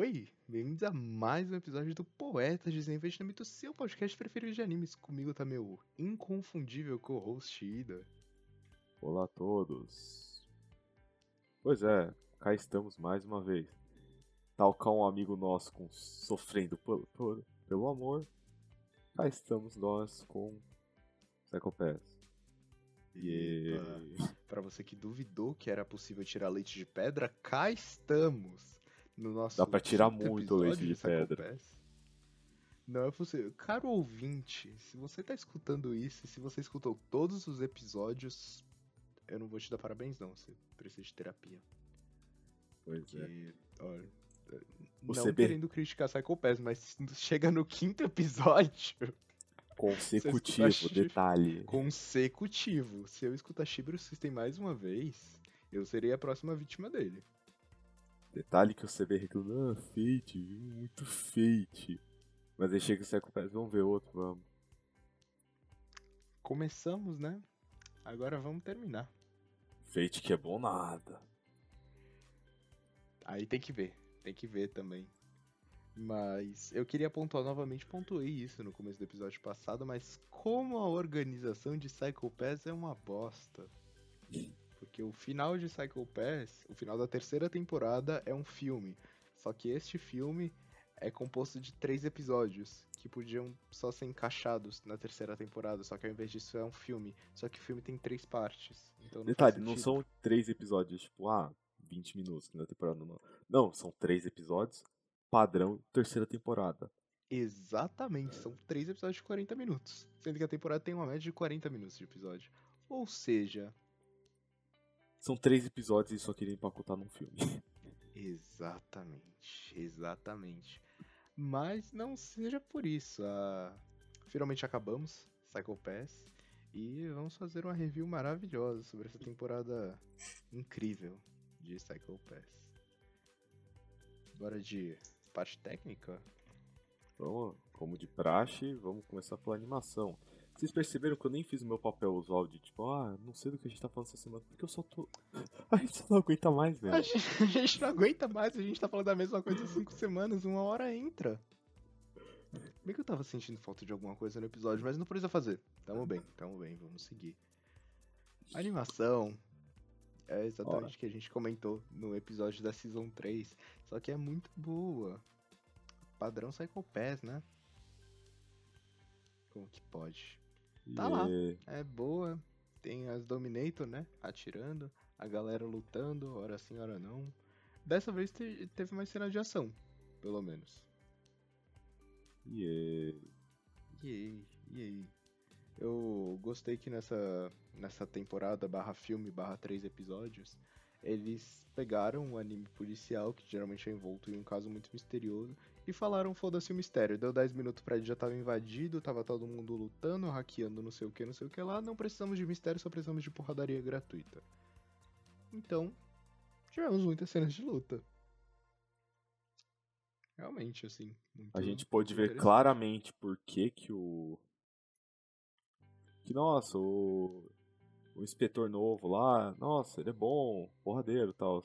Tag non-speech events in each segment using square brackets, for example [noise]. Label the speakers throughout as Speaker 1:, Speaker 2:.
Speaker 1: Oi, bem-vindos a mais um episódio do Poetas de Desinvestimento, seu podcast preferido de animes. Comigo tá meu inconfundível co-host Ida.
Speaker 2: Olá a todos. Pois é, cá estamos mais uma vez. Tal qual um amigo nosso com, sofrendo por, por, pelo amor, cá estamos nós com Psycho Pass.
Speaker 1: E para você que duvidou que era possível tirar leite de pedra, cá estamos no nosso
Speaker 2: Dá pra tirar muito leite de, de pedra.
Speaker 1: Não é possível. Caro ouvinte, se você tá escutando isso, se você escutou todos os episódios, eu não vou te dar parabéns não, você precisa de terapia.
Speaker 2: Pois
Speaker 1: Porque,
Speaker 2: é.
Speaker 1: Olha, não
Speaker 2: be-
Speaker 1: querendo criticar Psycho Pass, mas chega no quinto episódio
Speaker 2: Consecutivo, detalhe.
Speaker 1: consecutivo. Se eu escutar Shibiro System mais uma vez, eu serei a próxima vítima dele.
Speaker 2: Detalhe que o CB reclama, ah, Fate, viu? muito Fate. Mas aí chega o Psycho Pass, vamos ver outro, vamos.
Speaker 1: Começamos, né? Agora vamos terminar.
Speaker 2: Fate que é bom nada.
Speaker 1: Aí tem que ver, tem que ver também. Mas eu queria pontuar novamente, pontuei isso no começo do episódio passado, mas como a organização de Psycho Pass é uma bosta. Porque o final de Psycho Pass, o final da terceira temporada é um filme. Só que este filme é composto de três episódios que podiam só ser encaixados na terceira temporada, só que ao invés disso é um filme. Só que o filme tem três partes. Então não
Speaker 2: Detalhe, não são três episódios, tipo, ah, 20 minutos na temporada não. Não, são três episódios, padrão, terceira temporada.
Speaker 1: Exatamente, são três episódios de 40 minutos. Sendo que a temporada tem uma média de 40 minutos de episódio. Ou seja,
Speaker 2: São três episódios e só queria empacotar num filme. [laughs]
Speaker 1: exatamente, exatamente. Mas não seja por isso. ah, Finalmente acabamos Psycho Pass e vamos fazer uma review maravilhosa sobre essa temporada incrível de Psycho Pass. Bora de parte técnica?
Speaker 2: Vamos, como de praxe, vamos começar pela animação. Vocês perceberam que eu nem fiz o meu papel usual de tipo, ah, não sei do que a gente tá falando essa semana, porque eu só tô. [laughs] A gente não aguenta mais, velho.
Speaker 1: A gente, a gente não aguenta mais, a gente tá falando da mesma coisa há cinco semanas, uma hora entra. Bem que eu tava sentindo falta de alguma coisa no episódio, mas não precisa fazer. Tamo bem, tamo bem, vamos seguir. A animação é exatamente o que a gente comentou no episódio da Season 3, só que é muito boa. Padrão Psycho Pass, né? Como que pode? Tá lá. É boa. Tem as Dominator, né? Atirando. A galera lutando, hora sim, hora não. Dessa vez te- teve mais cena de ação, pelo menos.
Speaker 2: E
Speaker 1: E aí, e aí? Eu gostei que nessa, nessa temporada, barra filme, barra três episódios, eles pegaram um anime policial, que geralmente é envolto em um caso muito misterioso, e falaram, foda-se o mistério. Deu 10 minutos pra ele, já tava invadido, tava todo mundo lutando, hackeando, não sei o que, não sei o que lá. Não precisamos de mistério, só precisamos de porradaria gratuita. Então, tivemos muitas cenas de luta. Realmente, assim.
Speaker 2: a gente pôde ver claramente por que que o. Que, nossa, o. O inspetor novo lá, nossa, ele é bom, porradeiro e tal.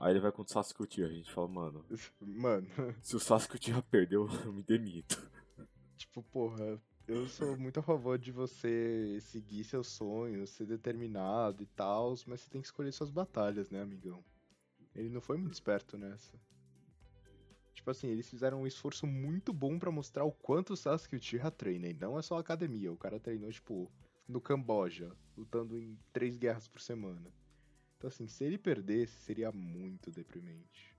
Speaker 2: Aí ele vai contra o Sasuke Uchiha, a gente fala, mano, [laughs]
Speaker 1: Mano,
Speaker 2: se o Sasuke Uchiha perdeu, [laughs] eu me demito.
Speaker 1: tipo, porra, eu sou muito a favor de você seguir seus sonhos, ser determinado e tal, mas você tem que escolher suas batalhas, né, amigão? Ele não foi muito esperto nessa. Tipo assim, eles fizeram um esforço muito bom pra mostrar o quanto o Sasuke Uchiha treina, e não é só academia, o cara treinou, tipo, no Camboja, lutando em três guerras por semana. Então assim, se ele perdesse, seria muito deprimente.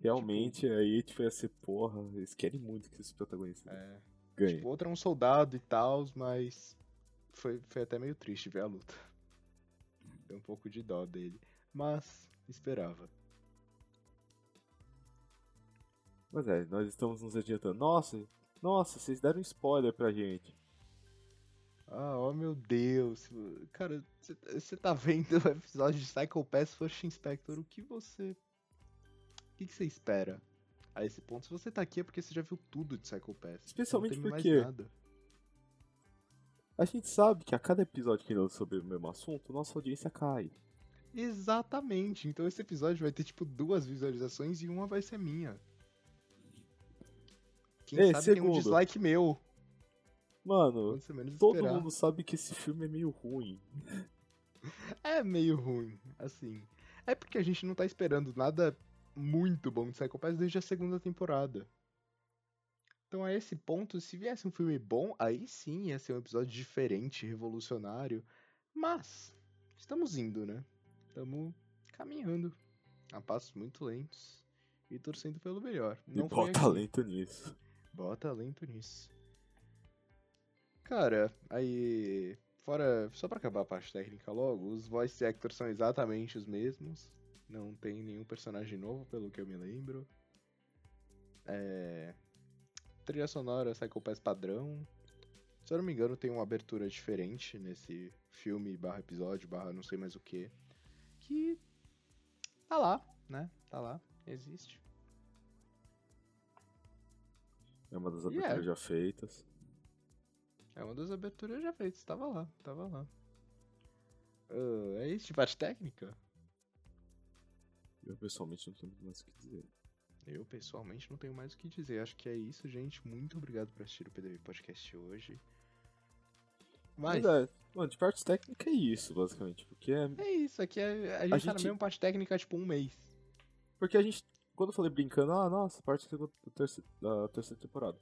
Speaker 2: Realmente, aí tipo, ia ser, porra, eles querem muito que esses protagonistas
Speaker 1: É,
Speaker 2: ganhem.
Speaker 1: Tipo, outro é um soldado e tal, mas foi, foi até meio triste ver a luta. [laughs] Deu um pouco de dó dele. Mas esperava.
Speaker 2: Mas é, nós estamos nos adiantando. Nossa, nossa, vocês deram spoiler pra gente.
Speaker 1: Ah, oh meu Deus. Cara, você tá vendo o episódio de Psycho Pass First Inspector, o que você. O que você espera? A esse ponto, se você tá aqui é porque você já viu tudo de Psycho Pass.
Speaker 2: Especialmente
Speaker 1: tem
Speaker 2: porque-. A gente sabe que a cada episódio que nós sobre o mesmo assunto, nossa audiência cai.
Speaker 1: Exatamente. Então esse episódio vai ter tipo duas visualizações e uma vai ser minha. Quem
Speaker 2: Ei,
Speaker 1: sabe tem
Speaker 2: segundo.
Speaker 1: um dislike meu.
Speaker 2: Mano, todo
Speaker 1: esperar.
Speaker 2: mundo sabe que esse filme é meio ruim.
Speaker 1: É meio ruim, assim. É porque a gente não tá esperando nada muito bom de Psycho Pass desde a segunda temporada. Então a esse ponto, se viesse um filme bom, aí sim ia ser um episódio diferente, revolucionário. Mas estamos indo, né? Estamos caminhando a passos muito lentos e torcendo pelo melhor.
Speaker 2: E
Speaker 1: Não foi
Speaker 2: bota lento nisso.
Speaker 1: Bota lento nisso. Cara, aí. Fora. Só pra acabar a parte técnica logo, os voice actors são exatamente os mesmos. Não tem nenhum personagem novo, pelo que eu me lembro. É. Trilha sonora Psycho Pass padrão. Se eu não me engano, tem uma abertura diferente nesse filme barra episódio, barra não sei mais o que. Que. Tá lá, né? Tá lá, existe.
Speaker 2: É uma das
Speaker 1: é.
Speaker 2: aberturas já feitas.
Speaker 1: É uma das aberturas já feitas, tava lá, tava lá. Ah, é isso de parte técnica?
Speaker 2: Eu pessoalmente não tenho mais o que dizer.
Speaker 1: Eu pessoalmente não tenho mais o que dizer. Acho que é isso, gente. Muito obrigado por assistir o PDV Podcast hoje. Mas
Speaker 2: mano, de parte técnica é isso, basicamente. Porque é.
Speaker 1: é isso, aqui é, a gente tá na
Speaker 2: gente-
Speaker 1: mesma parte técnica há tipo um mês.
Speaker 2: Porque a gente. Quando eu falei brincando, ah, nossa, parte da terceira, da terceira temporada.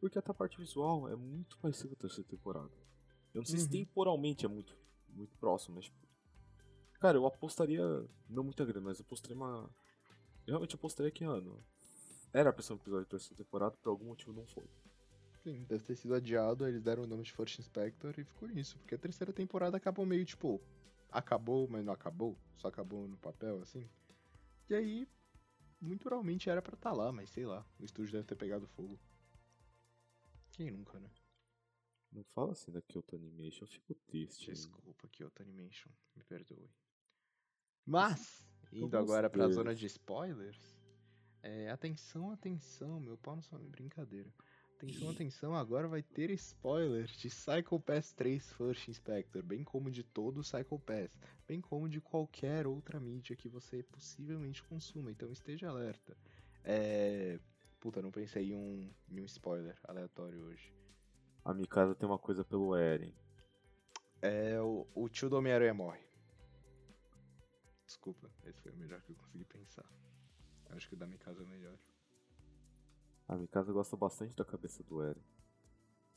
Speaker 2: Porque até a parte visual é muito parecida com a terceira temporada. Eu não sei se
Speaker 1: Uhum.
Speaker 2: temporalmente é muito, muito próximo, mas tipo. Cara, eu apostaria. Não muita grana, mas eu apostaria uma. Eu realmente apostaria que ano. Era pra ser um episódio da terceira temporada, por algum motivo não foi.
Speaker 1: Sim, deve ter sido adiado, eles deram o nome de First Inspector e ficou nisso. Porque a terceira temporada acabou meio tipo. Acabou, mas não acabou. Só acabou no papel, assim. E aí, muito provavelmente era pra estar lá, mas sei lá. O estúdio deve ter pegado fogo. Quem nunca, né?
Speaker 2: Não fala assim da Kyoto Animation, eu fico triste.
Speaker 1: Desculpa, Kyoto Animation, me perdoe. Mas, indo agora pra
Speaker 2: ver.
Speaker 1: zona de spoilers, é, atenção, atenção, meu pau não só brincadeira. Atenção, atenção, agora vai ter spoilers de Psycho Pass 3 First Inspector, bem como de todo o Psycho Pass, bem como de qualquer outra mídia que você possivelmente consuma, então esteja alerta. É... Puta, não pensei em um, em um spoiler aleatório hoje.
Speaker 2: A Mikasa tem uma coisa pelo Eren.
Speaker 1: É, o, o tio do Homem-Aranha morre. Desculpa, esse foi o melhor que eu consegui pensar. Acho que o da minha casa é o melhor.
Speaker 2: A Mikasa gosta bastante da cabeça do Eren.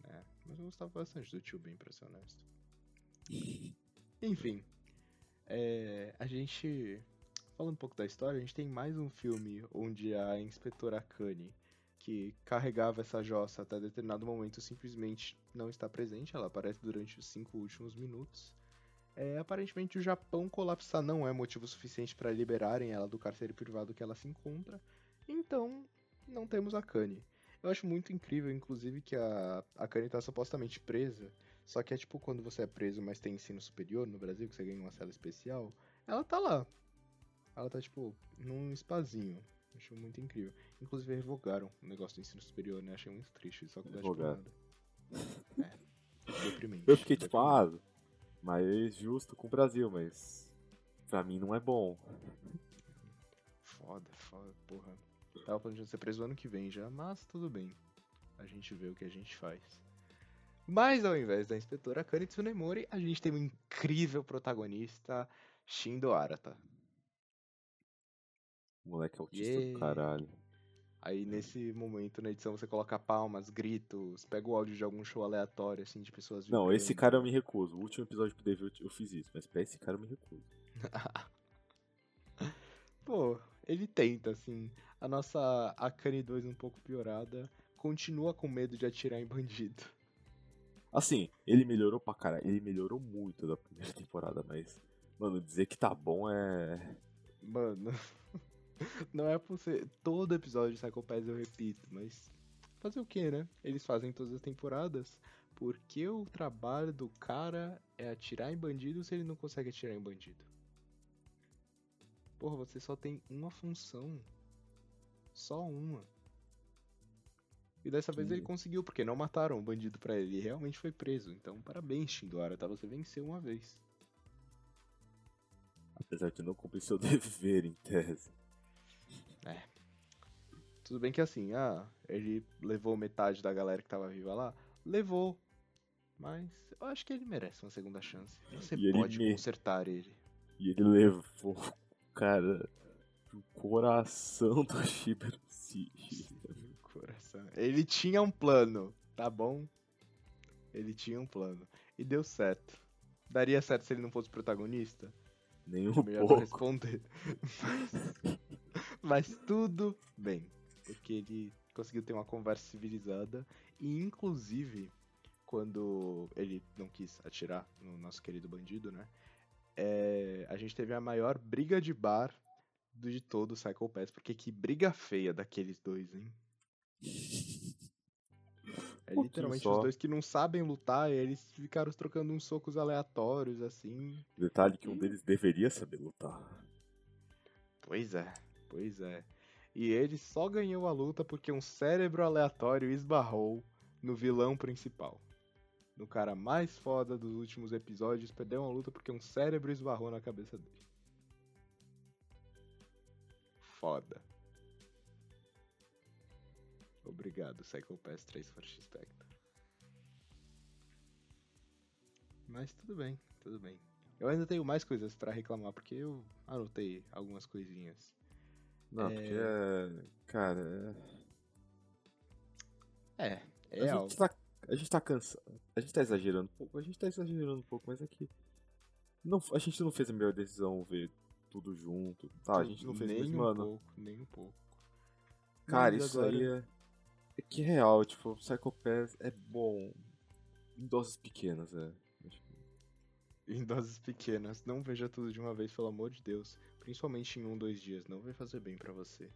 Speaker 1: É, mas eu gostava bastante do tio Ben, pra ser honesto. Enfim, é, a gente. Falando um pouco da história, a gente tem mais um filme onde a inspetora Kanye, que carregava essa jossa até determinado momento, simplesmente não está presente. Ela aparece durante os cinco últimos minutos. É, aparentemente, o Japão colapsar não é motivo suficiente para liberarem ela do cárcere privado que ela se encontra. Então, não temos a Kanye. Eu acho muito incrível, inclusive, que a, a Kanye tá supostamente presa. Só que é tipo quando você é preso, mas tem ensino superior no Brasil, que você ganha uma cela especial. Ela tá lá. Ela tá, tipo, num espazinho. Acho muito incrível. Inclusive, revogaram o negócio do ensino superior, né? Achei muito triste. Só que
Speaker 2: Revogaram.
Speaker 1: É. Deprimente.
Speaker 2: Eu fiquei tipo, ah, mais justo com o Brasil, mas pra mim não é bom.
Speaker 1: Foda, foda, porra. Tava planejando ser preso ano que vem já, mas tudo bem. A gente vê o que a gente faz. Mas ao invés da inspetora Kane Tsunemori, a gente tem um incrível protagonista, Shindo Arata.
Speaker 2: Moleque é autista
Speaker 1: Yay.
Speaker 2: do caralho.
Speaker 1: Aí nesse momento na edição você coloca palmas, gritos, pega o áudio de algum show aleatório, assim, de pessoas
Speaker 2: Não, esse cara eu me recuso. O último episódio que teve eu, eu fiz isso, mas pra esse cara eu me recuso. [laughs]
Speaker 1: Pô, ele tenta, assim. A nossa Akane 2 um pouco piorada continua com medo de atirar em bandido.
Speaker 2: Assim, ele melhorou pra caralho. Ele melhorou muito da primeira [laughs] temporada, mas. Mano, dizer que tá bom é.
Speaker 1: Mano, [laughs] não é por ser. Todo episódio de Psycho Pass eu repito, mas. Fazer o que, né? Eles fazem todas as temporadas porque o trabalho do cara é atirar em bandido se ele não consegue atirar em bandido. Porra, você só tem uma função. Só uma. E dessa vez ele conseguiu, porque não mataram o bandido pra ele. Ele realmente foi preso. Então, parabéns, Shindora, tá? Você venceu uma vez.
Speaker 2: Apesar de não cumprir seu [laughs] dever, em tese.
Speaker 1: Tudo bem que assim, ah, ele levou metade da galera que tava viva lá? Levou. Mas eu acho que ele merece uma segunda chance. Você
Speaker 2: E ele
Speaker 1: pode
Speaker 2: me-
Speaker 1: consertar ele.
Speaker 2: E ele levou, cara, pro coração do System.
Speaker 1: Coração. Ele tinha um plano, tá bom? Ele tinha um plano. E deu certo. Daria certo se ele não fosse protagonista?
Speaker 2: Nem um pouco.
Speaker 1: responder. [laughs] Mas, mas tudo bem. Porque ele conseguiu ter uma conversa civilizada. E inclusive, quando ele não quis atirar no nosso querido bandido, né? é, a gente teve a maior briga de bar de todo o Cycle Pass. Porque que briga feia daqueles dois, hein? [laughs] É literalmente os dois que não sabem lutar, e eles ficaram trocando uns socos aleatórios, assim.
Speaker 2: Detalhe que um deles deveria saber lutar.
Speaker 1: Pois é, pois é. E ele só ganhou a luta porque um cérebro aleatório esbarrou no vilão principal. No cara mais foda dos últimos episódios, perdeu uma luta porque um cérebro esbarrou na cabeça dele. Foda. Obrigado, Cycle Pass 3 First Spectre. Mas tudo bem, tudo bem. Eu ainda tenho mais coisas pra reclamar, porque eu anotei algumas coisinhas.
Speaker 2: Não,
Speaker 1: É.
Speaker 2: porque é. Cara,
Speaker 1: É,
Speaker 2: é.
Speaker 1: é
Speaker 2: a,
Speaker 1: algo.
Speaker 2: gente tá, a gente tá cansado. A gente tá exagerando um pouco. A gente tá exagerando um pouco, mas é que. Não, a gente não fez a melhor decisão ver tudo junto. Tá, a gente não fez,
Speaker 1: nem
Speaker 2: mas,
Speaker 1: um
Speaker 2: mano.
Speaker 1: pouco, nem um pouco.
Speaker 2: Cara,
Speaker 1: Mas
Speaker 2: isso
Speaker 1: agora-
Speaker 2: aí é. É que é real, tipo, Psycho Pass é bom. Em doses pequenas, é. [laughs]
Speaker 1: Em doses pequenas, não veja tudo de uma vez, pelo amor de Deus. Principalmente em um, dois dias, não vai fazer bem pra você.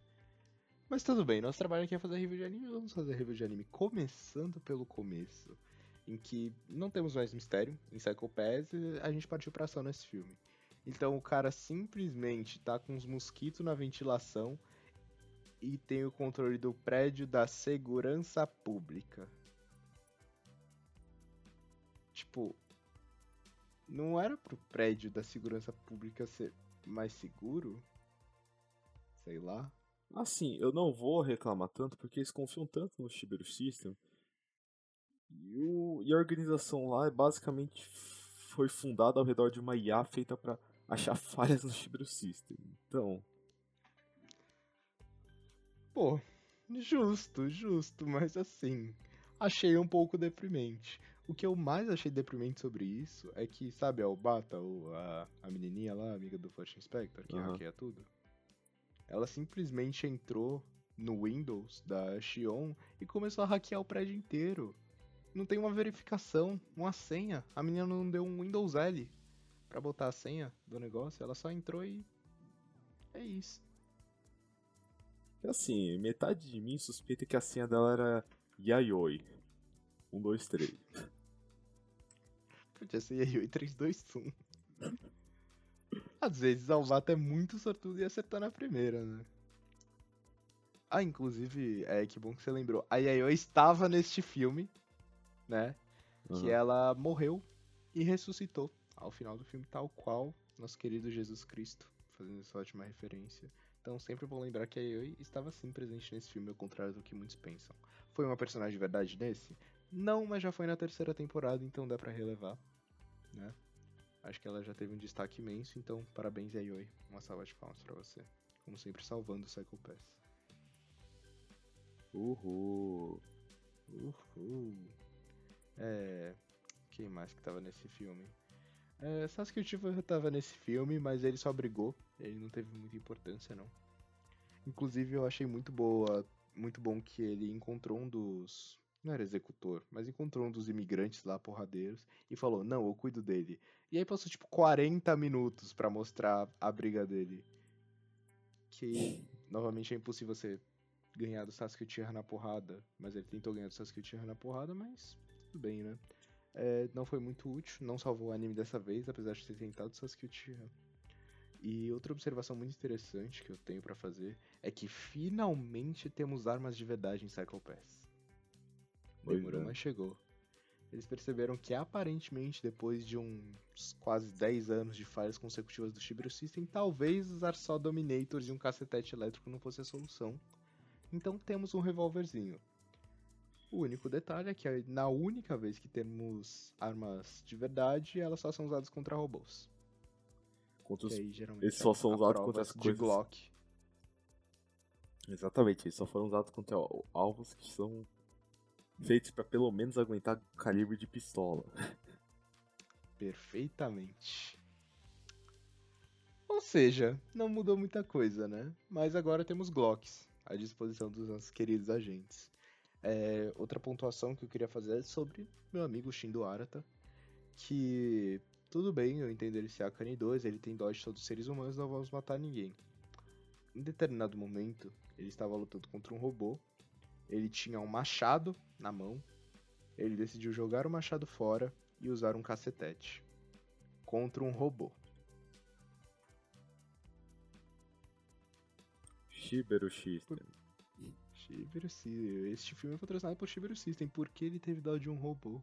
Speaker 1: Mas tudo bem, nosso trabalho aqui é fazer review de anime, vamos fazer review de anime começando pelo começo. Em que não temos mais mistério, em Psycho Pass a gente partiu pra ação nesse filme. Então o cara simplesmente tá com os mosquitos na ventilação e tem o controle do prédio da segurança pública. Tipo, não era pro prédio da segurança pública ser mais seguro? Sei lá.
Speaker 2: Assim, eu não vou reclamar tanto porque eles confiam tanto no Shiberu System. E, o- e a organização lá é basicamente foi fundada ao redor de uma IA feita pra achar [laughs] falhas no Shiberu System. Então,
Speaker 1: Pô, justo, justo, mas assim, achei um pouco deprimente. O que eu mais achei deprimente sobre isso é que, sabe, a Obata, o- a, a menininha lá, amiga do First Inspector, que
Speaker 2: Aham.
Speaker 1: hackeia tudo, ela simplesmente entrou no Windows da Xion e começou a hackear o prédio inteiro. Não tem uma verificação, uma senha. A menina não deu um Windows L pra botar a senha do negócio, ela só entrou e. É isso.
Speaker 2: assim, metade de mim suspeita que a senha dela era Yayoi. 1, 2, 3.
Speaker 1: Podia ser Yayoi 321. Às vezes a Alvata é muito sortudo e acertar na primeira, né? Ah, inclusive, é que bom que você lembrou. A Yayoi estava neste filme, né? Que ela morreu e ressuscitou ao final do filme, tal qual nosso querido Jesus Cristo, fazendo essa ótima referência. Então sempre bom lembrar que a Yayoi estava sim presente nesse filme, ao contrário do que muitos pensam. Foi uma personagem de verdade nesse? Não, mas já foi na terceira temporada, então dá pra relevar, né? Acho que ela já teve um destaque imenso, então parabéns Yayoi. Uma salva de palmas pra você. Como sempre, salvando o Psycho Pass.
Speaker 2: Uhul.
Speaker 1: Uhul. É. Quem mais que tava nesse filme? É, Sasuke Uchiha tava nesse filme, mas ele só brigou. Ele não teve muita importância, não. Inclusive, eu achei muito boa, muito bom que ele encontrou um dos. Não era executor, mas encontrou um dos imigrantes lá, porradeiros, e falou: Não, eu cuido dele. E aí passou tipo 40 minutos pra mostrar a briga dele. Que, novamente, é impossível você ganhar do Sasuke Uchiha na porrada, mas ele tentou ganhar do Sasuke Uchiha na porrada, mas tudo bem, né? É, não foi muito útil, não salvou o anime dessa vez, apesar de ter tentado o Sasuke Uchiha. E outra observação muito interessante que eu tenho pra fazer é que finalmente temos armas de verdade em Cycle Pass. Demorou,
Speaker 2: é.
Speaker 1: mas chegou. eles perceberam que aparentemente, depois de uns quase 10 anos de falhas consecutivas do Shibiru System, talvez usar só Dominators e um cacetete elétrico não fosse a solução. Então temos um revólverzinho. O único detalhe é que na única vez que temos armas de verdade, elas só são usadas contra robôs.
Speaker 2: Contra os...
Speaker 1: Aí, geralmente,
Speaker 2: Eles só
Speaker 1: é
Speaker 2: são usados contra as
Speaker 1: de
Speaker 2: coisas.
Speaker 1: Glock.
Speaker 2: Exatamente, eles só foram usados contra al- alvos que são feitos pra pelo menos aguentar calibre de pistola.
Speaker 1: Perfeitamente. Ou seja, não mudou muita coisa, né? Mas agora temos Glocks à disposição dos nossos queridos agentes. É, outra pontuação que eu queria fazer é sobre meu amigo Shindo Arata, que tudo bem, eu entendo ele ser a Kanye 2, ele tem dó de todos os seres humanos, não vamos matar ninguém. Em determinado momento, ele estava lutando contra um robô, ele tinha um machado na mão, ele decidiu jogar o machado fora e usar um cacetete contra um robô.
Speaker 2: Shiberu System.
Speaker 1: Shibiru System. Este filme é patrocinado por Shibiru System. Por que ele teve dó de um robô?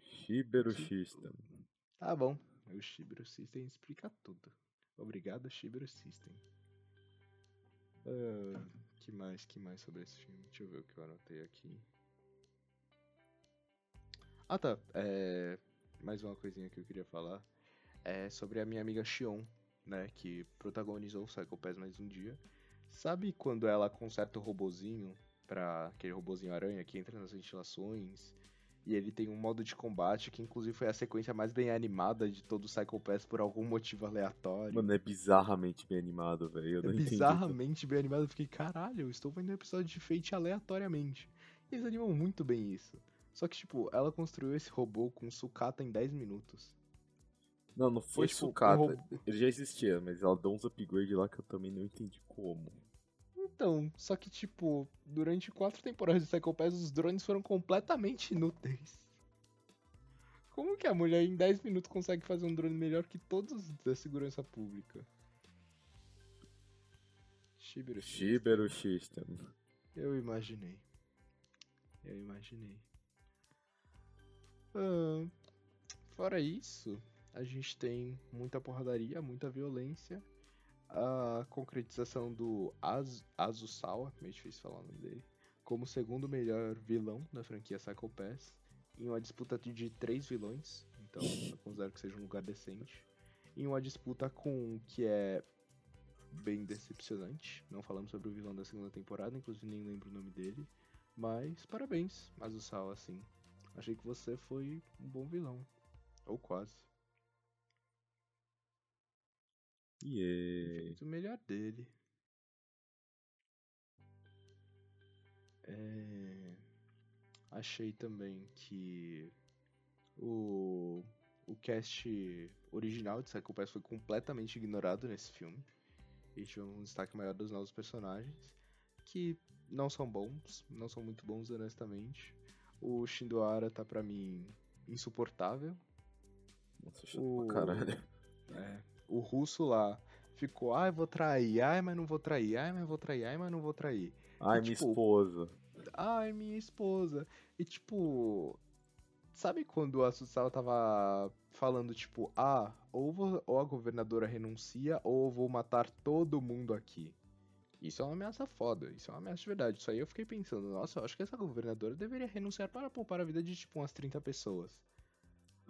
Speaker 2: Shiberu
Speaker 1: Sim.
Speaker 2: System.
Speaker 1: Tá bom. O Shibiru System explica tudo. Obrigado, Shibiru System. Ah, que mais, que mais sobre esse filme? Deixa eu ver o que eu anotei aqui. Ah tá, é... mais uma coisinha que eu queria falar. É sobre a minha amiga Xion, né, que protagonizou o Psycho Pass mais um dia. Sabe quando ela conserta o robozinho, pra aquele robozinho aranha que entra nas ventilações, e ele tem um modo de combate que inclusive foi a sequência mais bem animada de todo o Psycho Pass por algum motivo aleatório.
Speaker 2: Mano, é bizarramente bem animado, velho.
Speaker 1: É bizarramente bem animado. Eu fiquei, caralho, eu estou vendo um episódio de Fate aleatoriamente. Eles animam muito bem isso. Só que, tipo, ela construiu esse robô com sucata em 10 minutos.
Speaker 2: Não, não foi
Speaker 1: E, tipo,
Speaker 2: sucata.
Speaker 1: o robô-
Speaker 2: Ele já existia, mas ela deu uns upgrades lá que eu também não entendi como.
Speaker 1: Então, só que, tipo, durante quatro temporadas de Psycho Pass, os drones foram completamente inúteis. Como que a mulher em 10 minutos consegue fazer um drone melhor que todos da segurança pública?
Speaker 2: Shiberu System.
Speaker 1: Eu imaginei. Eu imaginei. Ah, fora isso, a gente tem muita porradaria, muita violência. A concretização do Az Azusawa, meio difícil falar o nome dele, como segundo melhor vilão da franquia Psycho Pass, em uma disputa de três vilões, então eu considero que seja um lugar decente. Em uma disputa com o que é bem decepcionante. Não falamos sobre o vilão da segunda temporada, inclusive nem lembro o nome dele. Mas parabéns, Azusawa, assim. Achei que você foi um bom vilão. Ou quase.
Speaker 2: Yeah.
Speaker 1: Fez o melhor dele. É... Achei também que o, o cast original de Psycho Pass foi completamente ignorado nesse filme. E tinha um destaque maior dos novos personagens, que não são bons, não são muito bons, honestamente. O Shindoara tá pra mim insuportável.
Speaker 2: Nossa, chato
Speaker 1: O-
Speaker 2: pra caralho.
Speaker 1: É, o russo lá ficou, ai, vou trair, ai, mas não vou trair, ai, mas vou trair, ai, mas não vou trair.
Speaker 2: Ai, minha
Speaker 1: tipo,
Speaker 2: esposa.
Speaker 1: Ai, minha esposa. E tipo, sabe quando a Susawa tava falando, tipo, ah, ou, vo- ou a governadora renuncia, ou eu vou matar todo mundo aqui. Isso é uma ameaça foda, isso é uma ameaça de verdade. Isso aí eu fiquei pensando, nossa, eu acho que essa governadora deveria renunciar para poupar a vida de, tipo, umas 30 pessoas.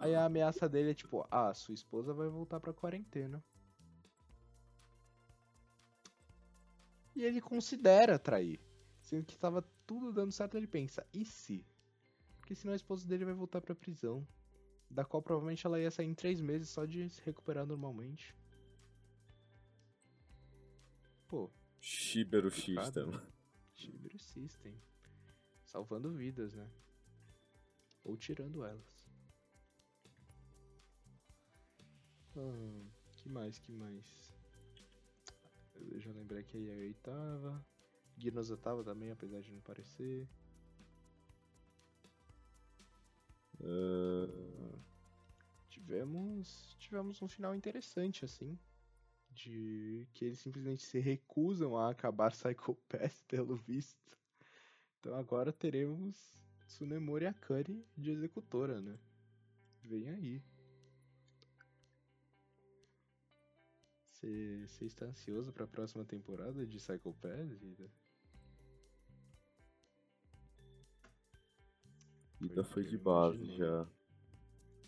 Speaker 1: Aí a ameaça dele é tipo, ah, sua esposa vai voltar pra quarentena. E ele considera trair. Sendo que tava tudo dando certo, ele pensa, e se? Porque senão a esposa dele vai voltar pra prisão. Da qual provavelmente ela ia sair em três meses só de se recuperar normalmente. Pô,
Speaker 2: Shiberu
Speaker 1: Complicado,
Speaker 2: System.
Speaker 1: Shibiru System. Salvando vidas, né? Ou tirando elas. Ah, que mais, que mais? Eu já lembrei que a Yayoi tava. Guinosa tava também, apesar de não parecer.
Speaker 2: Ah,
Speaker 1: Tivemos, tivemos um final interessante, assim. De que eles simplesmente se recusam a acabar [laughs] Psycho Pass, pelo visto. Então agora teremos Tsunemori Akari de executora, né? Vem aí. Você está ansioso para a próxima temporada de Psycho Pass, Ida?
Speaker 2: Ida foi de base já.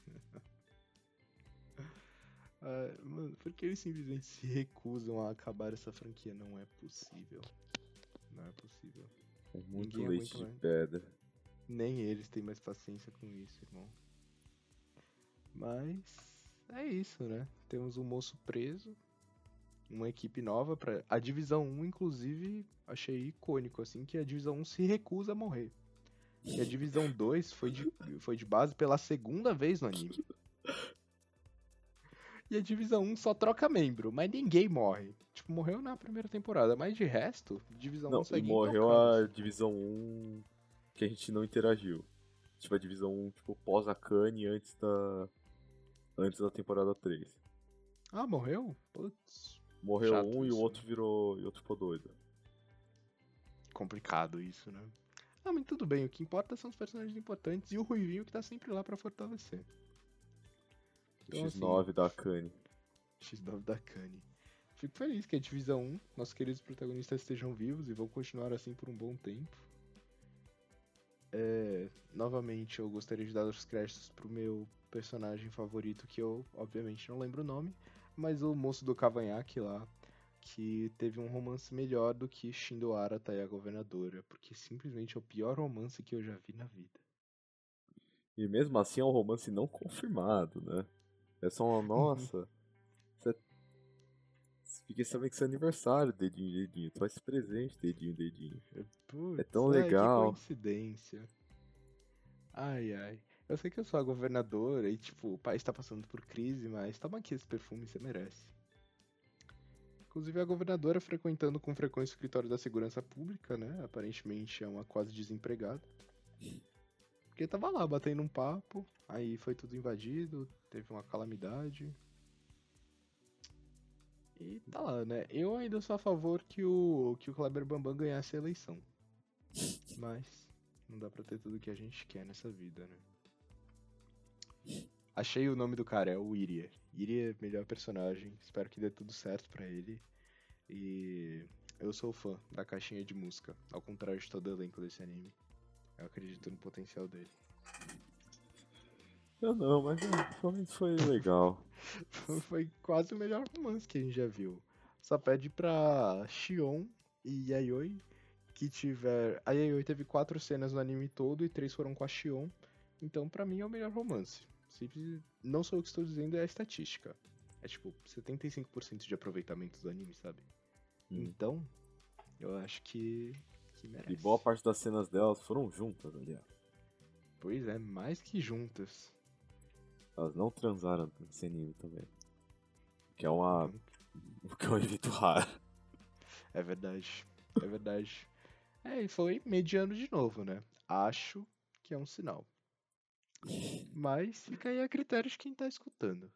Speaker 2: [laughs]
Speaker 1: ah, mano, por que eles simplesmente se recusam a acabar essa franquia? Não é possível. Não é possível.
Speaker 2: É muito Ninguém leite de pedra.
Speaker 1: Nem eles têm mais paciência com isso, irmão. Mas é isso, né? Temos um moço preso, uma equipe nova para a divisão 1, inclusive, achei icônico assim que a divisão 1 se recusa a morrer. E a divisão 2 foi de, foi de base pela segunda vez no anime. E a divisão 1 só troca membro, mas ninguém morre. Tipo, morreu na primeira temporada, mas de resto, divisão
Speaker 2: não,
Speaker 1: 1 segue
Speaker 2: morreu a divisão 1 que a gente não interagiu. Tipo, a divisão 1, tipo, pós a Kanye antes da antes da temporada 3.
Speaker 1: Ah, morreu? Putz.
Speaker 2: Morreu Chato um isso, e o outro né? virou. e o outro ficou doido.
Speaker 1: Complicado isso, né? Ah, mas tudo bem, o que importa são os personagens importantes e o Ruivinho que tá sempre lá para fortalecer.
Speaker 2: Então, X9 assim, da Kanye.
Speaker 1: X9 da Kanye. Fico feliz que a Divisão 1, nossos queridos protagonistas estejam vivos e vão continuar assim por um bom tempo. É, novamente, eu gostaria de dar os créditos pro meu personagem favorito, que eu, obviamente, não lembro o nome, mas o moço do cavanhaque lá, que teve um romance melhor do que Shindo Arata e a governadora, porque simplesmente é o pior romance que eu já vi na vida.
Speaker 2: E mesmo assim é um romance não confirmado, né? É só uma, uhum. nossa, você... Fiquei sabendo que é seu aniversário, dedinho, dedinho. Tu faz presente, dedinho, dedinho. Putz, é tão legal.
Speaker 1: que coincidência. Ai, ai. Eu sei que eu sou a governadora e, tipo, o país tá passando por crise, mas toma aqui esse perfume, você merece. Inclusive, a governadora frequentando com frequência o escritório da segurança pública, né? Aparentemente é uma quase desempregada. Porque tava lá batendo um papo, aí foi tudo invadido, teve uma calamidade. E tá lá, né? Eu ainda sou a favor que o, que o Kleber Bambam ganhasse a eleição. Mas não dá pra ter tudo que a gente quer nessa vida, né? Achei o nome do cara, é o Iria. Iria é melhor personagem, espero que dê tudo certo para ele. E eu sou fã da caixinha de música, ao contrário de todo o elenco desse anime. Eu acredito no potencial dele.
Speaker 2: Eu não, mas realmente foi legal. [laughs]
Speaker 1: foi quase o melhor romance que a gente já viu. Só pede pra Shion e Yayoi que tiver. A Yayoi teve quatro cenas no anime todo e três foram com a Shion. Então, para mim, é o melhor romance. Simples, não sou eu que estou dizendo, é a estatística. É tipo, 75% de aproveitamento do anime, sabe? Hum. Então, eu acho que, que merece.
Speaker 2: E boa parte das cenas delas foram juntas, aliás.
Speaker 1: Pois é, mais que juntas.
Speaker 2: Elas não transaram nesse anime também. Que é uma. [laughs] O que é um evento raro.
Speaker 1: É verdade. É verdade. É, e foi mediano de novo, né? Acho que é um sinal. Mas fica aí a critério de quem tá escutando.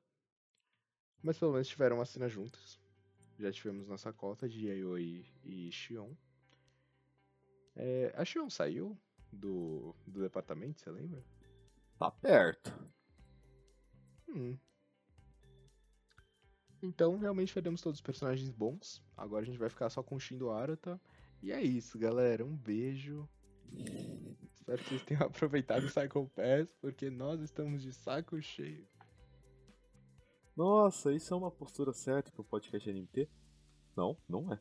Speaker 1: Mas pelo menos tiveram uma cena juntas. Já tivemos nossa cota de Yayoi e Xion. É, a Xion saiu do, do departamento, você lembra?
Speaker 2: Tá perto.
Speaker 1: Hum. Então, realmente faremos todos os personagens bons. Agora a gente vai ficar só com o Shindo Arata. E é isso, galera. Um beijo. Espero que vocês tenham [laughs] aproveitado o Cycle Pass, porque nós estamos de saco cheio.
Speaker 2: Nossa, isso é uma postura certa pro podcast NMT? Não, não é.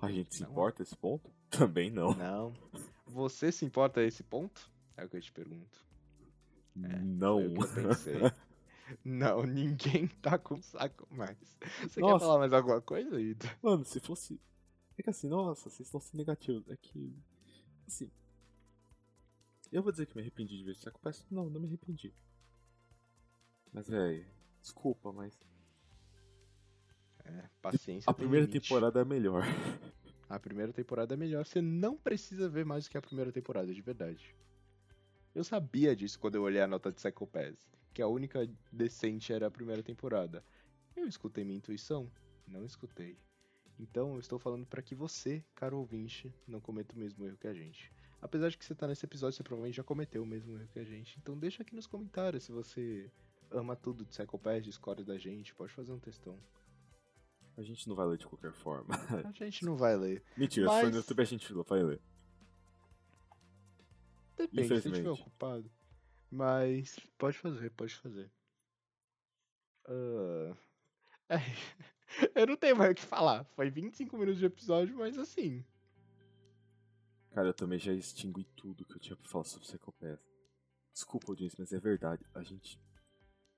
Speaker 2: A gente se não importa esse ponto? [laughs] Também não.
Speaker 1: Não. Você se importa a esse ponto? É o que eu te pergunto.
Speaker 2: É, não. [laughs]
Speaker 1: não, ninguém tá com saco mais. Você nossa. quer falar mais alguma coisa, Ida?
Speaker 2: Mano, se fosse. É que assim, nossa, vocês estão sendo negativos. É que. Assim, eu vou dizer que me arrependi de ver Psycho Pass? Não, não me arrependi. Mas, velho, desculpa, mas.
Speaker 1: É, paciência.
Speaker 2: A primeira limite. temporada é melhor.
Speaker 1: A primeira temporada é melhor. Você não precisa ver mais do que a primeira temporada, de verdade. Eu sabia disso quando eu olhei a nota de Psycho Pass, que a única decente era a primeira temporada. Eu escutei minha intuição? Não escutei. Então eu estou falando para que você, caro ouvinte, não cometa o mesmo erro que a gente. Apesar de que você tá nesse episódio, você provavelmente já cometeu o mesmo erro que a gente. Então deixa aqui nos comentários se você ama tudo de Psycho Pass, discorda da gente, pode fazer um textão.
Speaker 2: A gente não vai ler de qualquer forma.
Speaker 1: A gente não vai ler.
Speaker 2: Mentira,
Speaker 1: Mas-
Speaker 2: se for no YouTube a gente vai ler.
Speaker 1: Depende, se estiver ocupado. Mas pode fazer, pode fazer. [laughs] É, eu não tenho mais o que falar. Foi 25 minutos de episódio, mas assim.
Speaker 2: Cara, eu também já extingui tudo que eu tinha pra falar sobre Psychopath. Desculpa, audiência, mas é verdade. A gente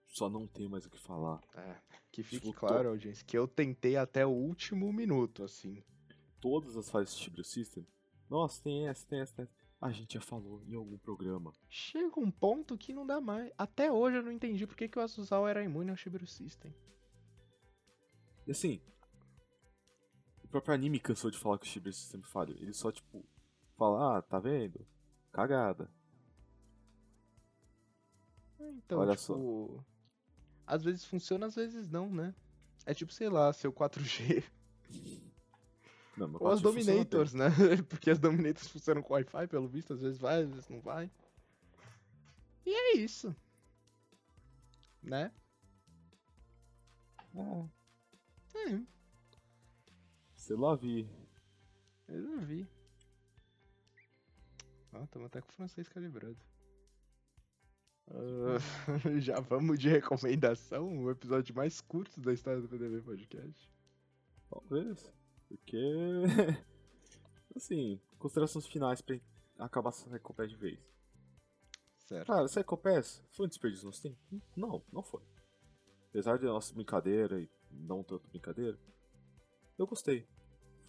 Speaker 2: só não tem mais o que falar.
Speaker 1: é, que fique claro, audiência, que eu tentei até o último minuto, assim.
Speaker 2: Todas as fases do Shibrio System. Nossa, tem essa, tem essa, tem essa. A gente já falou em algum programa.
Speaker 1: Chega um ponto que não dá mais. Até hoje eu não entendi por que, que o Asusal era imune ao Shibiru System.
Speaker 2: E assim, o próprio anime cansou de falar que o Shibrio System falha. Ele só, tipo, fala, ah, tá vendo? Cagada.
Speaker 1: Então,
Speaker 2: Olha
Speaker 1: tipo. Às vezes funciona, às vezes não, né? É tipo, sei lá, seu 4G.
Speaker 2: Não,
Speaker 1: Ou as
Speaker 2: 4G funciona bem.
Speaker 1: Dominators, né? [laughs] Porque as Dominators funcionam com Wi-Fi, pelo visto, às vezes vai, às vezes não vai. E é isso. Né?
Speaker 2: Ah,
Speaker 1: É,
Speaker 2: sei lá, vi.
Speaker 1: eu não vi. Ó, tamo até com o francês calibrado. Ah, [laughs] já vamos de recomendação, o episódio mais curto da história do PDV Podcast.
Speaker 2: Talvez. Porque. [laughs] assim, considerações finais pra acabar essa Psychopath de vez.
Speaker 1: Certo.
Speaker 2: Cara, Psychopath foi um desperdício no nosso tempo? Não, não foi. Apesar de nossa brincadeira e não tanto brincadeira, eu gostei.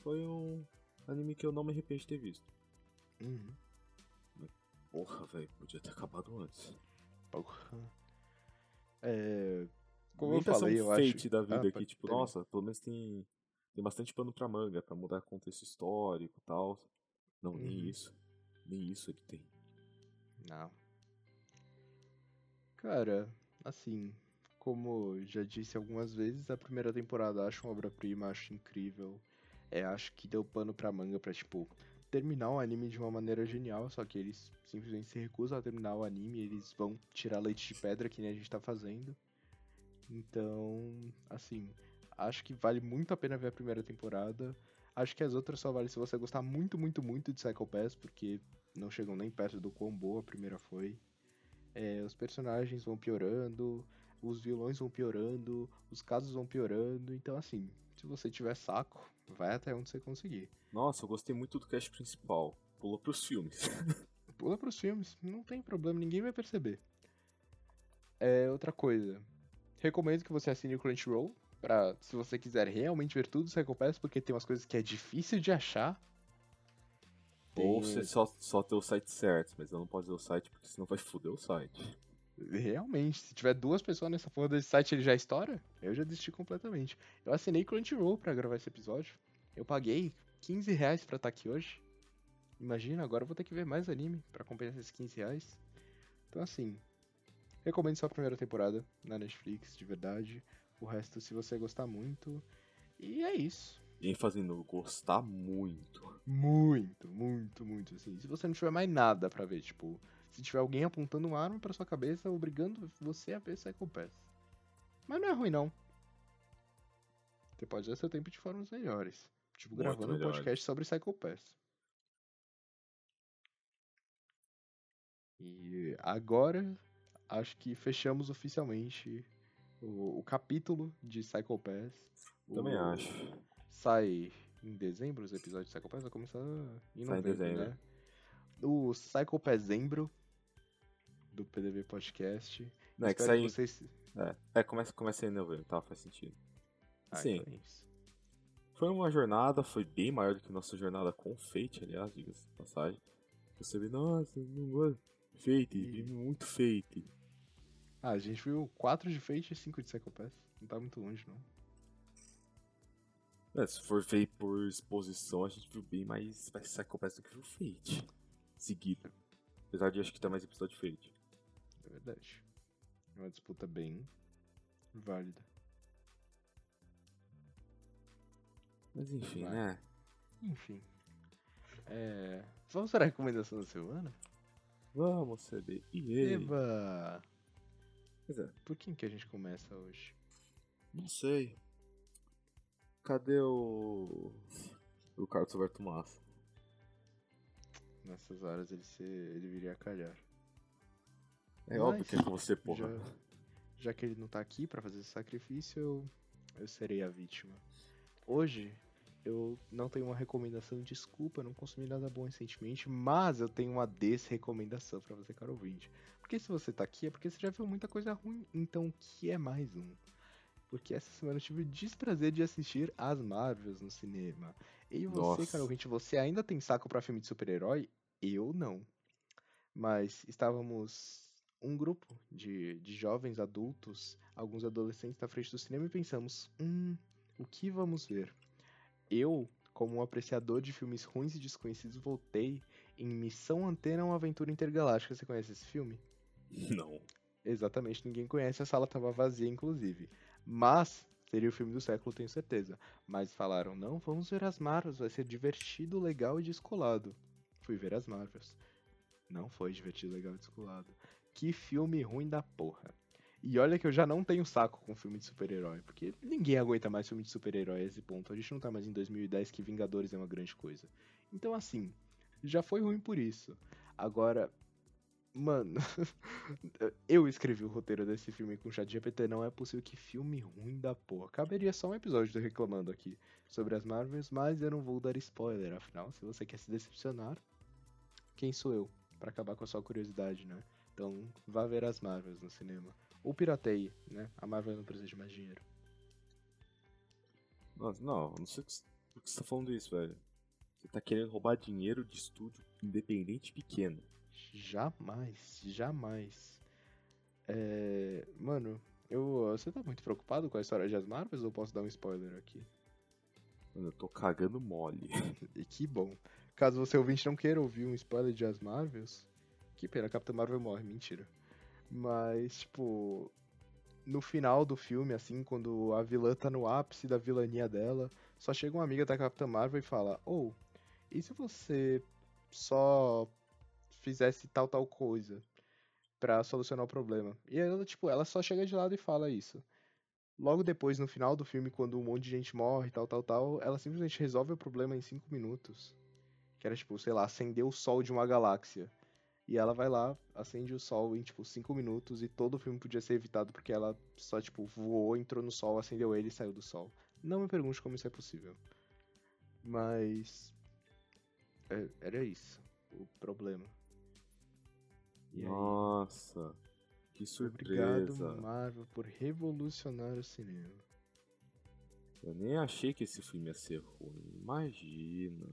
Speaker 2: Foi um anime que eu não me arrependo de ter visto.
Speaker 1: Uhum.
Speaker 2: Porra, velho, podia ter acabado antes.
Speaker 1: Porra. É, como
Speaker 2: Nem
Speaker 1: eu falei, eu
Speaker 2: fate
Speaker 1: acho...
Speaker 2: da vida
Speaker 1: Ah,
Speaker 2: aqui, tipo,
Speaker 1: terminar.
Speaker 2: nossa, pelo menos tem, tem bastante pano pra manga, pra mudar contexto histórico e tal. Não, nem
Speaker 1: Uhum.
Speaker 2: isso. Nem isso ele tem.
Speaker 1: Não. Cara, assim, como já disse algumas vezes, a primeira temporada acho uma obra-prima, acho incrível. É, acho que deu pano pra manga pra, tipo, terminar o anime de uma maneira genial, só que eles simplesmente se recusam a terminar o anime, eles vão tirar leite de pedra, que nem a gente tá fazendo. Então, assim, acho que vale muito a pena ver a primeira temporada. Acho que as outras só vale se você gostar muito, muito, muito de Psycho Pass, porque não chegam nem perto do quão boa a primeira foi. É, os personagens vão piorando, os vilões vão piorando, os casos vão piorando. Então, assim, se você tiver saco, vai até onde você conseguir.
Speaker 2: Nossa, eu gostei muito do cast principal. Pulou pros filmes. [laughs]
Speaker 1: Pula pros filmes, não tem problema, ninguém vai perceber. É, outra coisa. Recomendo que você assine o Crunchyroll, pra, se você quiser realmente ver tudo do Psycho Pass, porque tem umas coisas que é difícil de achar.
Speaker 2: Ou
Speaker 1: Tem-
Speaker 2: você só, só ter o site certo, mas eu não posso dizer o site porque senão vai foder o site.
Speaker 1: Realmente, se tiver duas pessoas nessa porra desse site, ele já estoura? Eu já desisti completamente. Eu assinei Crunchyroll pra gravar esse episódio. Eu paguei 15 reais pra estar aqui hoje. Imagina, agora eu vou ter que ver mais anime pra compensar esses 15 reais. Então assim, recomendo só a primeira temporada na Netflix, de verdade. O resto, se você gostar muito. E é isso.
Speaker 2: ênfase no gostar muito.
Speaker 1: Muito, muito, muito, assim. Se você não tiver mais nada pra ver, tipo, se tiver alguém apontando uma arma pra sua cabeça, obrigando você a ver Psycho Pass. Mas não é ruim, não. Você pode usar seu tempo de formas melhores. Tipo,
Speaker 2: Muito
Speaker 1: gravando um
Speaker 2: melhores.
Speaker 1: podcast sobre Psycho Pass. E agora, acho que fechamos oficialmente o, o capítulo de Psycho Pass.
Speaker 2: Também
Speaker 1: O-
Speaker 2: acho.
Speaker 1: sai em dezembro os episódios de Psycho Pass, vai começar em
Speaker 2: Sai em
Speaker 1: novembro,
Speaker 2: dezembro.
Speaker 1: né? O Psycho Passembro do PDV Podcast.
Speaker 2: Não, é que sai.
Speaker 1: vocês...
Speaker 2: É, é começa, começa em novembro, tá? Faz sentido.
Speaker 1: Ah,
Speaker 2: Sim.
Speaker 1: então é isso.
Speaker 2: Foi uma jornada, foi bem maior do que nossa jornada com Fate, aliás, diga-se de passagem. Você vê, nossa, não gosto. Fate, vi muito Fate.
Speaker 1: Ah, a gente viu 4 de Fate e 5 de Psycho Pass. Não tá muito longe, não.
Speaker 2: É, se for ver por exposição, a gente viu bem mais, mais Psychopath do que viu Fate. Seguido. Apesar de acho que tá mais episódio de Fate.
Speaker 1: É verdade. É uma disputa bem válida.
Speaker 2: Mas enfim,
Speaker 1: Vai.
Speaker 2: né?
Speaker 1: Enfim. É... Vamos para a recomendação da semana?
Speaker 2: Vamos, CB. E
Speaker 1: Eba!
Speaker 2: Pois é.
Speaker 1: Por quem que a gente começa hoje?
Speaker 2: Não sei. Cadê o. O Carlos Alberto Massa?
Speaker 1: Nessas horas ele, se... ele viria a calhar.
Speaker 2: É
Speaker 1: Mas,
Speaker 2: óbvio que é com você, porra.
Speaker 1: Já, já que ele não tá aqui pra fazer esse sacrifício, eu, eu serei a vítima. Hoje, eu não tenho uma recomendação, desculpa, eu não consumi nada bom recentemente, mas eu tenho uma desrecomendação pra você, caro ouvinte. Porque se você tá aqui é porque você já viu muita coisa ruim, então o que é mais um? Porque essa semana eu tive o desprazer de assistir as Marvels no cinema. E você,
Speaker 2: Nossa.
Speaker 1: caro ouvinte, você ainda tem saco pra filme de super-herói? Eu não. Mas estávamos um grupo de, de jovens adultos, alguns adolescentes na frente do cinema e pensamos: hum, o que vamos ver? Eu, como um apreciador de filmes ruins e desconhecidos, voltei em Missão Antena uma aventura intergaláctica. Você conhece esse filme?
Speaker 2: Não.
Speaker 1: Exatamente, ninguém conhece, a sala tava vazia, inclusive. Mas seria o filme do século, tenho certeza. Mas falaram: não, vamos ver as Marvels, vai ser divertido, legal e descolado. Fui ver as Marvels. Não foi divertido, legal e descolado. Que filme ruim da porra. E olha que eu já não tenho saco com filme de super-herói, porque ninguém aguenta mais filme de super-herói a esse ponto. A gente não tá mais em 2010 que Vingadores é uma grande coisa. Então, assim, já foi ruim por isso. Agora, mano, [laughs] eu escrevi o roteiro desse filme com chat GPT, não é possível que filme ruim da porra. Caberia só um episódio reclamando aqui sobre as Marvels, mas eu não vou dar spoiler, afinal, se você quer se decepcionar, quem sou eu Pra acabar com a sua curiosidade, né? Então, vá ver as Marvels no cinema. Ou pirateie, né? A Marvel não precisa de mais dinheiro.
Speaker 2: Nossa, não, não sei por que você tá falando isso, velho. Você tá querendo roubar dinheiro de estúdio independente pequeno.
Speaker 1: Jamais, jamais. É... Mano, eu... você tá muito preocupado com a história de as Marvels ou posso dar um spoiler aqui?
Speaker 2: Mano, eu tô cagando mole. [laughs]
Speaker 1: E que bom. Caso você ouvinte não queira ouvir um spoiler de As Marvels, que pena, a Capitã Marvel morre, mentira. Mas, tipo, no final do filme, assim, quando a vilã tá no ápice da vilania dela, só chega uma amiga da Capitã Marvel e fala: Ou, oh, e se você só fizesse tal, tal coisa pra solucionar o problema? E ela, tipo, ela só chega de lado e fala isso. Logo depois, no final do filme, quando um monte de gente morre, tal, tal, tal, ela simplesmente resolve o problema em 5 minutos. Que era, tipo, sei lá, acender o sol de uma galáxia. E ela vai lá, acende o sol em, tipo, 5 minutos e todo o filme podia ser evitado porque ela só, tipo, voou, entrou no sol, acendeu ele e saiu do sol. Não me pergunte como isso é possível. Mas. É, era isso. O problema.
Speaker 2: Nossa, que surpresa.
Speaker 1: Obrigado, Marvel, por revolucionar o cinema.
Speaker 2: Eu nem achei que esse filme ia ser ruim. Imagina.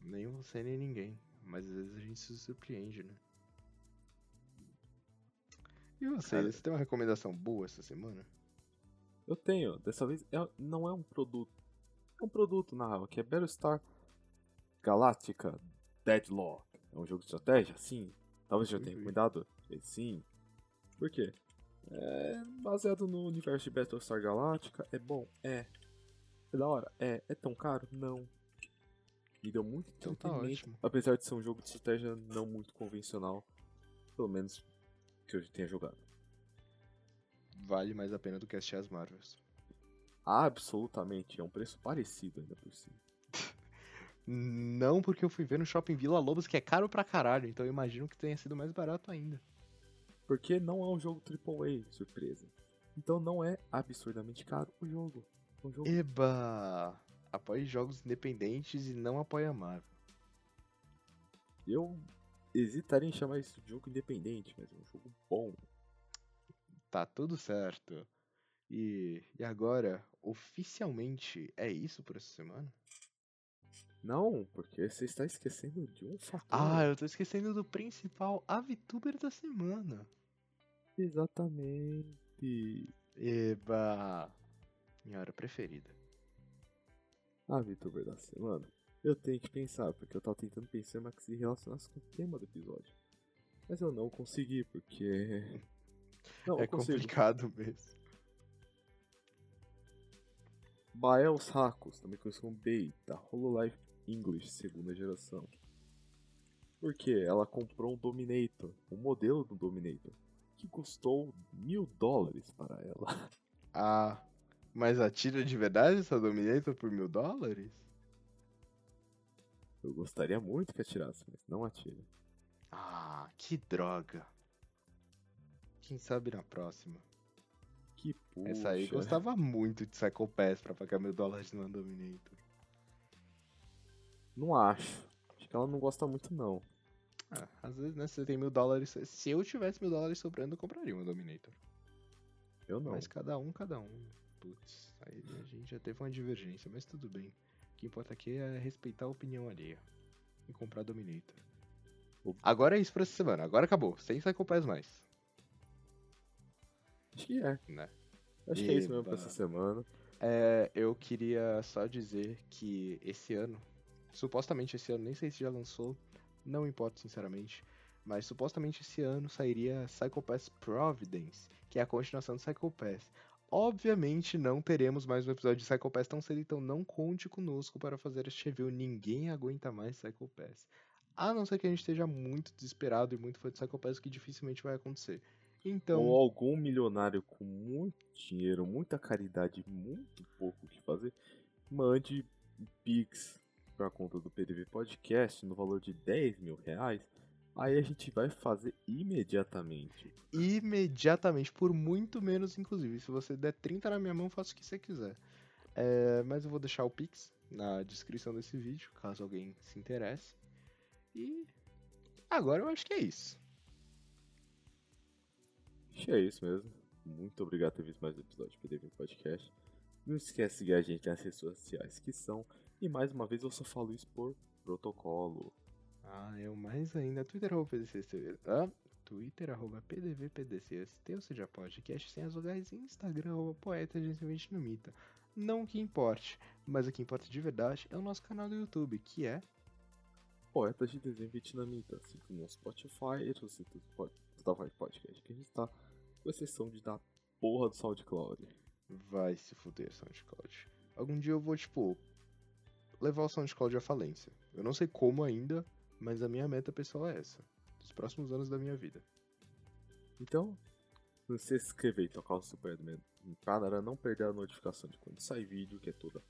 Speaker 1: Nem você nem ninguém. Mas às vezes a gente se surpreende, né? E você?
Speaker 2: Cara-
Speaker 1: Você tem uma recomendação boa essa semana?
Speaker 2: Eu tenho, dessa vez é- não é um produto. É um produto, na real, que é Battlestar Galactica Deadlock. É um jogo de estratégia? Sim. Talvez já tenha recomendado? Eh, Sim. Por quê? É baseado no universo de Battlestar Galactica. É bom? É. É da hora? É. É tão caro? Não. Me deu muito
Speaker 1: Então tá ótimo.
Speaker 2: apesar de ser um jogo de estratégia não muito convencional. Pelo menos que eu tenha jogado.
Speaker 1: Vale mais a pena do que assistir as Marvels.
Speaker 2: Absolutamente, é um preço parecido ainda por cima. [laughs]
Speaker 1: Não porque eu fui ver no Shopping Vila Lobos, que é caro pra caralho, então eu imagino que tenha sido mais barato ainda.
Speaker 2: Porque não é um jogo AAA, surpresa. Então não é absurdamente caro o jogo. É um jogo
Speaker 1: Eba! Apoie jogos independentes e não apoie a Marvel.
Speaker 2: Eu hesitaria em chamar isso de jogo independente, mas é um jogo bom.
Speaker 1: Tá tudo certo. E, e agora, oficialmente, é isso por essa semana?
Speaker 2: Não, porque você está esquecendo de um fator.
Speaker 1: Ah, eu tô esquecendo do principal, a VTuber da semana.
Speaker 2: Exatamente.
Speaker 1: Eba! Minha hora preferida.
Speaker 2: VTuber da semana. Eu tenho que pensar, porque eu tava tentando pensar mas que se relacionasse com o tema do episódio. Mas eu não consegui, porque. [laughs] Não,
Speaker 1: é complicado mesmo.
Speaker 2: Bael Sakos, também conhecido como Beta, Hololive English, segunda geração. Porque ela comprou um Dominator, um modelo do Dominator, que custou mil dólares para ela.
Speaker 1: Ah, mas atira de verdade essa Dominator por mil dólares?
Speaker 2: Eu gostaria muito que atirasse, mas não atira.
Speaker 1: Ah, que droga. Quem sabe na próxima.
Speaker 2: Que puxa.
Speaker 1: Essa aí gostava muito de Psycho Pass pra pagar mil dólares numa Dominator.
Speaker 2: Não acho. Acho que ela não gosta muito, não.
Speaker 1: Ah, às vezes, né, você tem mil dólares. Se eu tivesse mil dólares sobrando, eu compraria uma Dominator.
Speaker 2: Eu não.
Speaker 1: Mas cada um, cada um. Putz, aí a gente já teve uma divergência, mas tudo bem. O que importa aqui é respeitar a opinião alheia. E comprar Dominator. Agora é isso pra essa semana. Agora acabou. Sem Psycho Pass mais.
Speaker 2: Acho que é.
Speaker 1: Né?
Speaker 2: Acho que é isso mesmo pra essa semana.
Speaker 1: É, eu queria só dizer que esse ano, supostamente esse ano, nem sei se já lançou, não importa sinceramente, mas supostamente esse ano sairia Psycho Pass Providence, que é a continuação do Psycho Pass. Obviamente não teremos mais um episódio de Psycho Pass tão cedo, então não conte conosco para fazer este review. Ninguém aguenta mais Psycho Pass. A não ser que a gente esteja muito desesperado e muito fã de Psycho Pass, que dificilmente vai acontecer. Então,
Speaker 2: Ou algum milionário com muito dinheiro, muita caridade, muito pouco o que fazer, mande Pix pra conta do PDV Podcast no valor de 10 mil reais. Aí a gente vai fazer imediatamente.
Speaker 1: imediatamente, por muito menos, inclusive. Se você der 30 na minha mão, faça o que você quiser. É, mas eu vou deixar o Pix na descrição desse vídeo, caso alguém se interesse. E agora eu acho que é isso.
Speaker 2: Acho que é isso mesmo. Muito obrigado por ter visto mais um episódio do PDV Podcast. Não esquece de seguir a gente nas redes sociais que são. E mais uma vez eu só falo isso por protocolo.
Speaker 1: Ah, eu mais ainda. Twitter arroba PDCST. Ah, Twitter arroba ou seja, podcast sem as vogais. E Instagram arroba poeta gentilmente no Mita. Não que importe, mas o que importa de verdade é o nosso canal do YouTube, que é
Speaker 2: Poetas de desenho vietnamita, assim como no Spotify e os pod- toda podcast que a gente tá, com exceção de da porra do SoundCloud.
Speaker 1: Vai se fuder, SoundCloud. Algum dia eu vou, tipo, levar o SoundCloud à falência. Eu não sei como ainda, mas a minha meta pessoal é essa. Dos próximos anos da minha vida.
Speaker 2: Então, não se inscrever e tocar o super para não perder a notificação de quando sai vídeo, que é toda.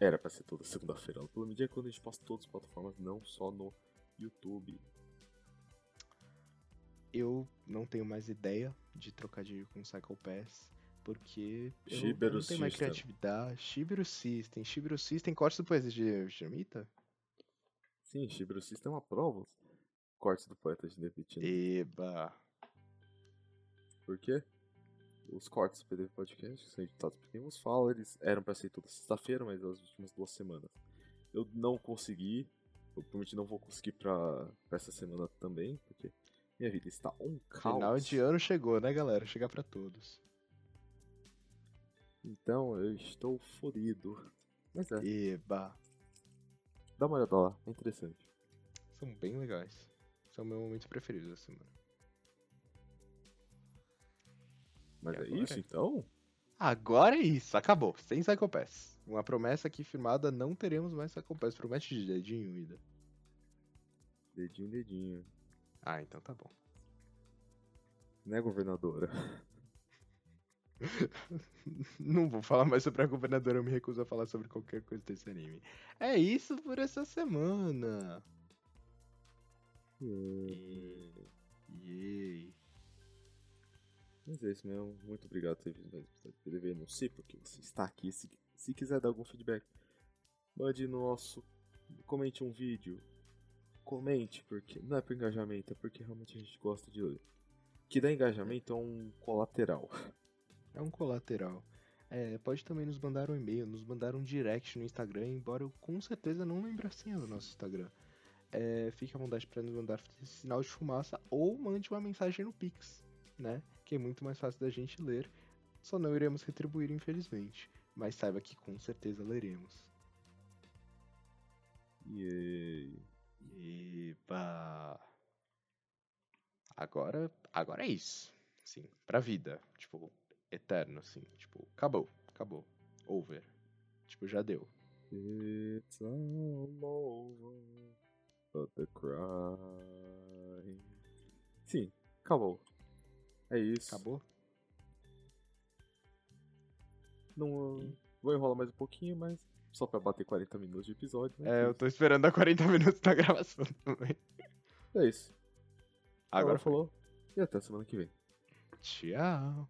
Speaker 2: Era pra ser toda segunda-feira. Pelo menos é quando a gente posta todas as plataformas, não só no YouTube.
Speaker 1: Eu não tenho mais ideia de trocadilho com Cycle Pass, porque eu, eu não tenho mais
Speaker 2: System.
Speaker 1: criatividade. Shibiru System. Shibiru System, corte do poesia de Jamita?
Speaker 2: Sim, Shibro System aprova os cortes do Poeta de Nevitina.
Speaker 1: Eba.
Speaker 2: Por quê? Os cortes do PDV Podcast, que são editados por quem vos fala, eles eram pra ser toda sexta-feira, mas as últimas duas semanas. Eu não consegui, eu provavelmente não vou conseguir pra, pra essa semana também, porque minha vida está um caos.
Speaker 1: Final de ano chegou, né, galera? Chegar pra todos.
Speaker 2: Então eu estou fodido. Mas é,
Speaker 1: Eba.
Speaker 2: Dá uma olhada lá, é interessante.
Speaker 1: São bem legais. São meus momentos preferidos da semana.
Speaker 2: Mas é isso então?
Speaker 1: Agora é isso, acabou. Sem Psycho Pass. Uma promessa aqui firmada, não teremos mais Psycho Pass. Promete de dedinho, Ida.
Speaker 2: Dedinho, dedinho.
Speaker 1: Ah, então tá bom.
Speaker 2: Né, governadora? [laughs] [laughs]
Speaker 1: Não vou falar mais sobre a governadora, eu me recuso a falar sobre qualquer coisa desse anime. É isso por essa semana. Yay.
Speaker 2: Mas é isso mesmo. Muito obrigado por ter visto mais episódio. Não sei porque você está aqui. Se, se quiser dar algum feedback, mande no nosso. Comente um vídeo. Comente, porque. Não é por engajamento, é porque realmente a gente gosta de ler. Que dá engajamento é um colateral. [laughs]
Speaker 1: É um colateral. É, pode também nos mandar um e-mail, nos mandar um direct no Instagram, embora eu com certeza não lembre a senha do nosso Instagram. É, fique à vontade para nos mandar sinal de fumaça ou mande uma mensagem no Pix, né? Que é muito mais fácil da gente ler. Só não iremos retribuir, infelizmente. Mas saiba que com certeza leremos.
Speaker 2: E.
Speaker 1: Epa! Agora, agora é isso. Sim, pra vida. Tipo, eterno, assim. Tipo, acabou, acabou. Over. Tipo, já deu.
Speaker 2: It's all over. but the. Sim, acabou. É isso.
Speaker 1: Acabou?
Speaker 2: Não vou enrolar mais um pouquinho, mas só pra bater 40 minutos de episódio. né?
Speaker 1: É, eu tô esperando a 40 minutos da gravação também.
Speaker 2: É isso.
Speaker 1: Agora
Speaker 2: falou. E até semana que vem.
Speaker 1: Tchau.